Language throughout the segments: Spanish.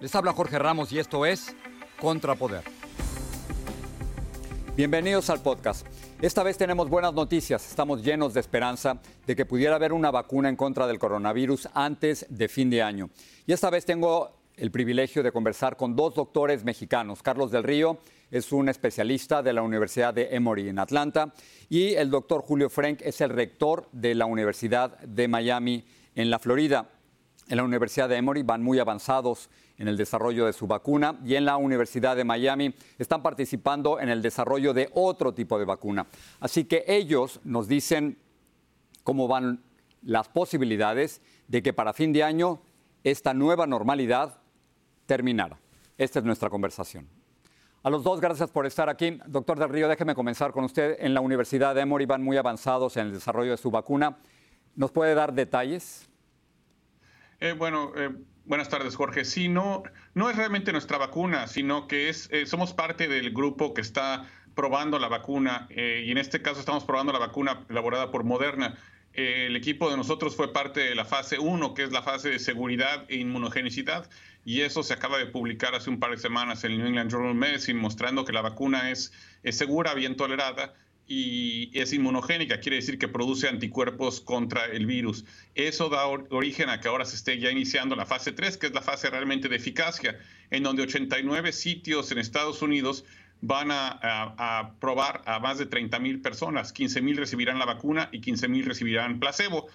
Les habla Jorge Ramos y esto es Contrapoder. Bienvenidos al podcast. Esta vez tenemos buenas noticias. Estamos llenos de esperanza de que pudiera haber una vacuna en contra del coronavirus antes de fin de año. Y esta vez tengo el privilegio de conversar con dos doctores mexicanos. Carlos del Río es un especialista de la Universidad de Emory en Atlanta y el doctor Julio Frank es el rector de la Universidad de Miami en la Florida. En la Universidad de Emory van muy avanzados en el desarrollo de su vacuna y en la Universidad de Miami están participando en el desarrollo de otro tipo de vacuna. Así que ellos nos dicen cómo van las posibilidades de que para fin de año esta nueva normalidad terminara. Esta es nuestra conversación. A los dos, gracias por estar aquí. Doctor Del Río, déjeme comenzar con usted. En la Universidad de Emory van muy avanzados en el desarrollo de su vacuna. ¿Nos puede dar detalles? Eh, bueno, eh, buenas tardes, Jorge. Sí, no, no es realmente nuestra vacuna, sino que es, eh, somos parte del grupo que está probando la vacuna y en este caso estamos probando la vacuna elaborada por Moderna. el equipo de nosotros fue parte de la fase 1, que es la fase de seguridad e inmunogenicidad, y eso se acaba de publicar hace un par de semanas en el New England Journal of Medicine, mostrando que la vacuna es, es segura, bien tolerada y es inmunogénica, quiere decir que produce anticuerpos contra el virus. Eso da origen a que ahora se esté ya iniciando la fase 3, que es la fase realmente de eficacia, en donde 89 sitios en Estados Unidos van a, probar a más de 30 mil personas. 15 mil recibirán la vacuna y 15 mil recibirán placebo.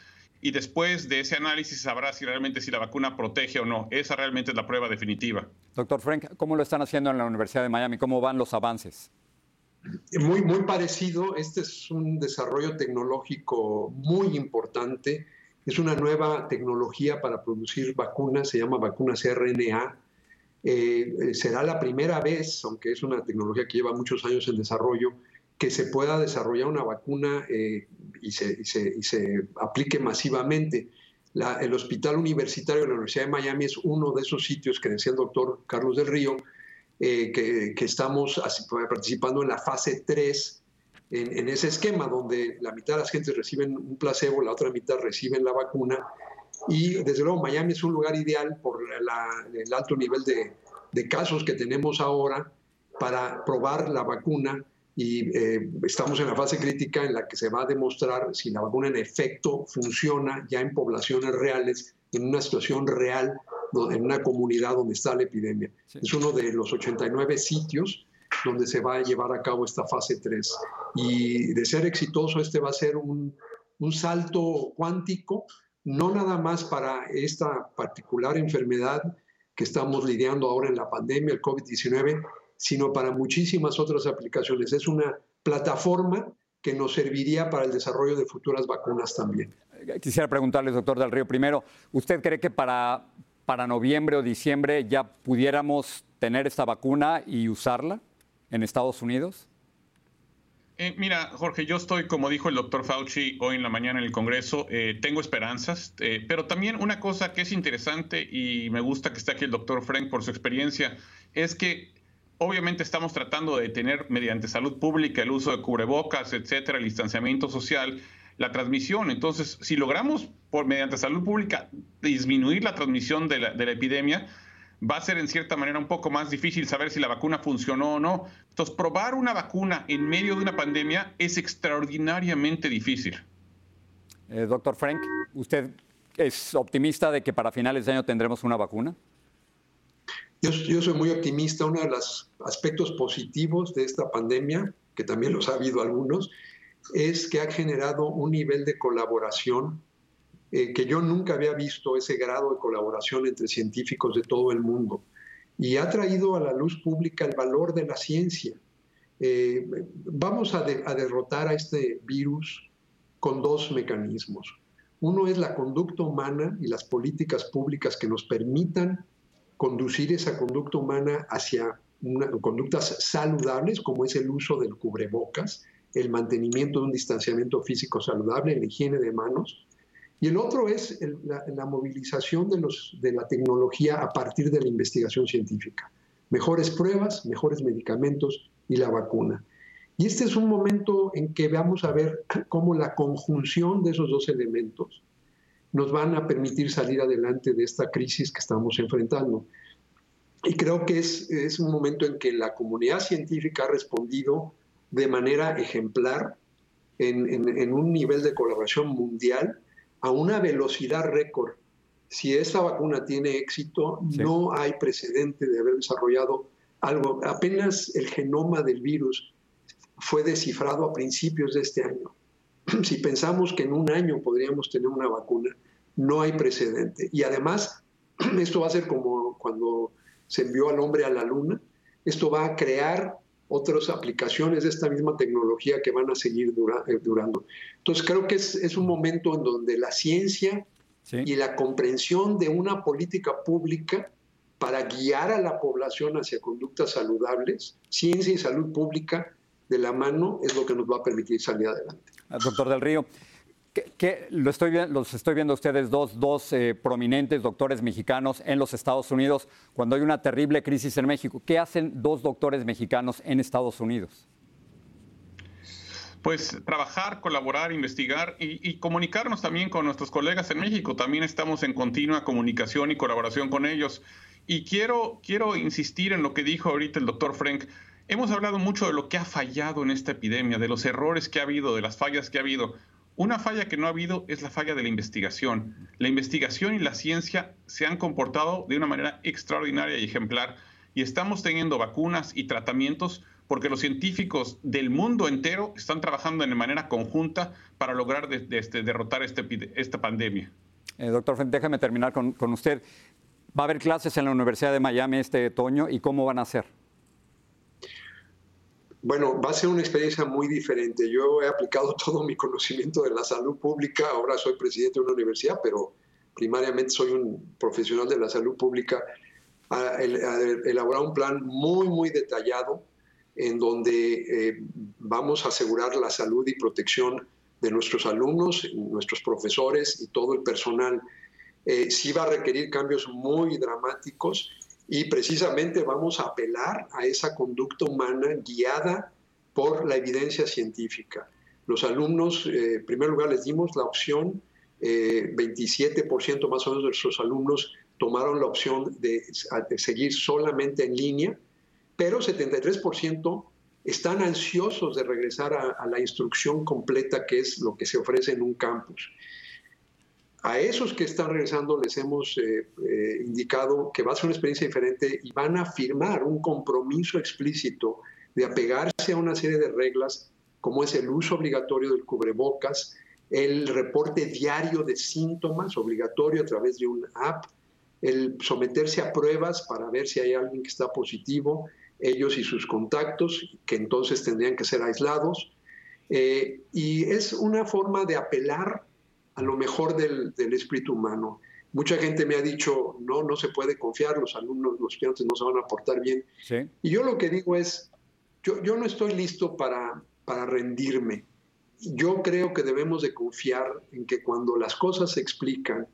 Y después de ese análisis sabrá si realmente si la vacuna protege o no. Esa realmente es la prueba definitiva. Doctor Frank, ¿cómo lo están haciendo en la Universidad de Miami? ¿Cómo van los avances? Muy, muy parecido. Este es un desarrollo tecnológico muy importante. Es una nueva tecnología para producir vacunas, se llama vacunas RNA. Eh, eh, será la primera vez, aunque es una tecnología que lleva muchos años en desarrollo, que se pueda desarrollar una vacuna eh, y, se, y, se, y, se, aplique masivamente. La, el Hospital Universitario de la Universidad de Miami es uno de esos sitios que decía el doctor Carlos del Río, eh, que, que, estamos participando en la fase 3, en, en, ese esquema donde la mitad de las gentes reciben un placebo, la otra mitad reciben la vacuna. Y desde luego Miami es un lugar ideal por la, el alto nivel de, de, casos que tenemos ahora para probar la vacuna y eh, estamos en la fase crítica en la que se va a demostrar si la vacuna en efecto funciona ya en poblaciones reales, en una situación real en una comunidad donde está la epidemia. Sí. Es uno de los 89 sitios donde se va a llevar a cabo esta fase 3. Y de ser exitoso, este va a ser un, un salto cuántico, no nada más para esta particular enfermedad que estamos lidiando ahora en la pandemia, el COVID-19, sino para muchísimas otras aplicaciones. Es una plataforma que nos serviría para el desarrollo de futuras vacunas también. Quisiera preguntarles, doctor Del Río, primero, ¿usted cree que para, para noviembre o diciembre ya pudiéramos tener esta vacuna y usarla en Estados Unidos? Eh, mira, Jorge, yo estoy, como dijo el doctor Fauci hoy en la mañana en el Congreso, eh, tengo esperanzas, eh, pero también una cosa que es interesante y me gusta que esté aquí el doctor Frank por su experiencia, es que obviamente estamos tratando de tener mediante salud pública el uso de cubrebocas, etcétera, el distanciamiento social, la transmisión. Entonces, si logramos por mediante salud pública disminuir la transmisión de la, de la epidemia, va a ser en cierta manera un poco más difícil saber si la vacuna funcionó o no. Entonces, probar una vacuna en medio de una pandemia es extraordinariamente difícil. Eh, doctor Frank, ¿usted es optimista de que para finales de año tendremos una vacuna? Yo, yo, soy muy optimista. Uno de los aspectos positivos de esta pandemia, que también los ha habido algunos, es que ha generado un nivel de colaboración eh, que yo nunca había visto ese grado de colaboración entre científicos de todo el mundo y ha traído a la luz pública el valor de la ciencia. Eh, vamos a, de, a derrotar a este virus con dos mecanismos. Uno es la conducta humana y las políticas públicas que nos permitan conducir esa conducta humana hacia conductas saludables, como es el uso del cubrebocas, el mantenimiento de un distanciamiento físico saludable, la higiene de manos, y el otro es la, movilización de, la tecnología a partir de la investigación científica. Mejores pruebas, mejores medicamentos y la vacuna. Y este es un momento en que vamos a ver cómo la conjunción de esos dos elementos nos van a permitir salir adelante de esta crisis que estamos enfrentando. Y creo que es un momento en que la comunidad científica ha respondido de manera ejemplar en, en, en un nivel de colaboración mundial a una velocidad récord. Si esta vacuna tiene éxito, sí. no hay precedente de haber desarrollado algo. Apenas el genoma del virus fue descifrado a principios de este año. Si pensamos que en un año podríamos tener una vacuna, no hay precedente. Y además, esto va a ser como cuando se envió al hombre a la luna, esto va a crear otras aplicaciones de esta misma tecnología que van a seguir dura, eh, durando. Entonces creo que es, es, un momento en donde la ciencia sí. y la comprensión de una política pública para guiar a la población hacia conductas saludables, ciencia y salud pública de la mano es lo que nos va a permitir salir adelante. Doctor del Río, ¿Qué, qué, lo estoy, los estoy viendo ustedes dos, dos eh, prominentes doctores mexicanos en los Estados Unidos cuando hay una terrible crisis en México. ¿Qué hacen dos doctores mexicanos en Estados Unidos? Pues trabajar, colaborar, investigar y, y, comunicarnos también con nuestros colegas en México. También estamos en continua comunicación y colaboración con ellos. Y quiero, quiero insistir en lo que dijo ahorita el doctor Frank. Hemos hablado mucho de lo que ha fallado en esta epidemia, de los errores que ha habido, de las fallas que ha habido. Una falla que no ha habido es la falla de la investigación. La investigación y la ciencia se han comportado de una manera extraordinaria y ejemplar y estamos teniendo vacunas y tratamientos porque los científicos del mundo entero están trabajando de manera conjunta para lograr este, derrotar este, esta pandemia. Eh, doctor, déjame terminar con, con usted. ¿Va a haber clases en la Universidad de Miami este otoño y cómo van a ser? Bueno, va a ser una experiencia muy diferente. Yo he aplicado todo mi conocimiento de la salud pública, ahora soy presidente de una universidad, pero primariamente soy un profesional de la salud pública, a, elaborar un plan muy, muy detallado en donde eh, vamos a asegurar la salud y protección de nuestros alumnos, nuestros profesores y todo el personal. Eh, sí va a requerir cambios muy dramáticos y precisamente vamos a apelar a esa conducta humana guiada por la evidencia científica. Los alumnos, eh, en primer lugar, les dimos la opción, eh, 27% más o menos de nuestros alumnos tomaron la opción de, seguir solamente en línea, pero 73% están ansiosos de regresar a, la instrucción completa, que es lo que se ofrece en un campus. A esos que están regresando les hemos eh, eh, indicado que va a ser una experiencia diferente y van a firmar un compromiso explícito de apegarse a una serie de reglas como es el uso obligatorio del cubrebocas, el reporte diario de síntomas obligatorio a través de una app, el someterse a pruebas para ver si hay alguien que está positivo, ellos y sus contactos, que entonces tendrían que ser aislados. Eh, y es una forma de apelar a lo mejor del, espíritu humano. Mucha gente me ha dicho, no, no se puede confiar, los alumnos, los estudiantes no se van a portar bien. Y yo lo que digo es, yo, yo no estoy listo para, para rendirme. Yo creo que debemos de confiar en que cuando las cosas se explican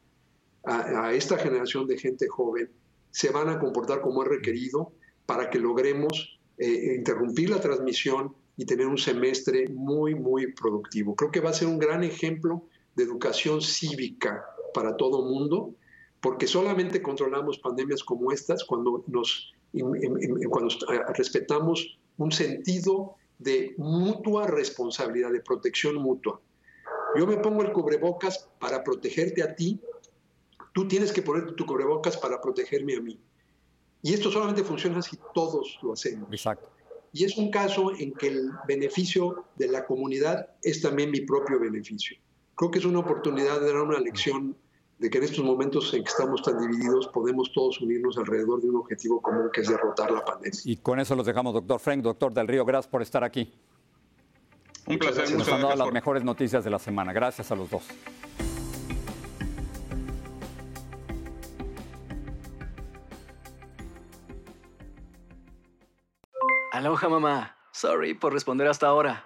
a, a esta generación de gente joven, se van a comportar como es requerido para que logremos eh, interrumpir la transmisión y tener un semestre muy, muy productivo. Creo que va a ser un gran ejemplo de educación cívica para todo mundo, porque solamente controlamos pandemias como estas cuando nos cuando respetamos un sentido de mutua responsabilidad, de protección mutua. Yo me pongo el cubrebocas para protegerte a ti, tú tienes que ponerte tu cubrebocas para protegerme a mí. Y esto solamente funciona si todos lo hacemos. Exacto. Y es un caso en que el beneficio de la comunidad es también mi propio beneficio. Creo que es una oportunidad de dar una lección de que en estos momentos en que estamos tan divididos podemos todos unirnos alrededor de un objetivo común que es derrotar la pandemia. Y con eso los dejamos, doctor Frank, doctor del Río, gracias por estar aquí. Un placer. Nos han dado las mejores noticias de la semana. Gracias a los dos. Aloha mamá. Sorry por responder hasta ahora.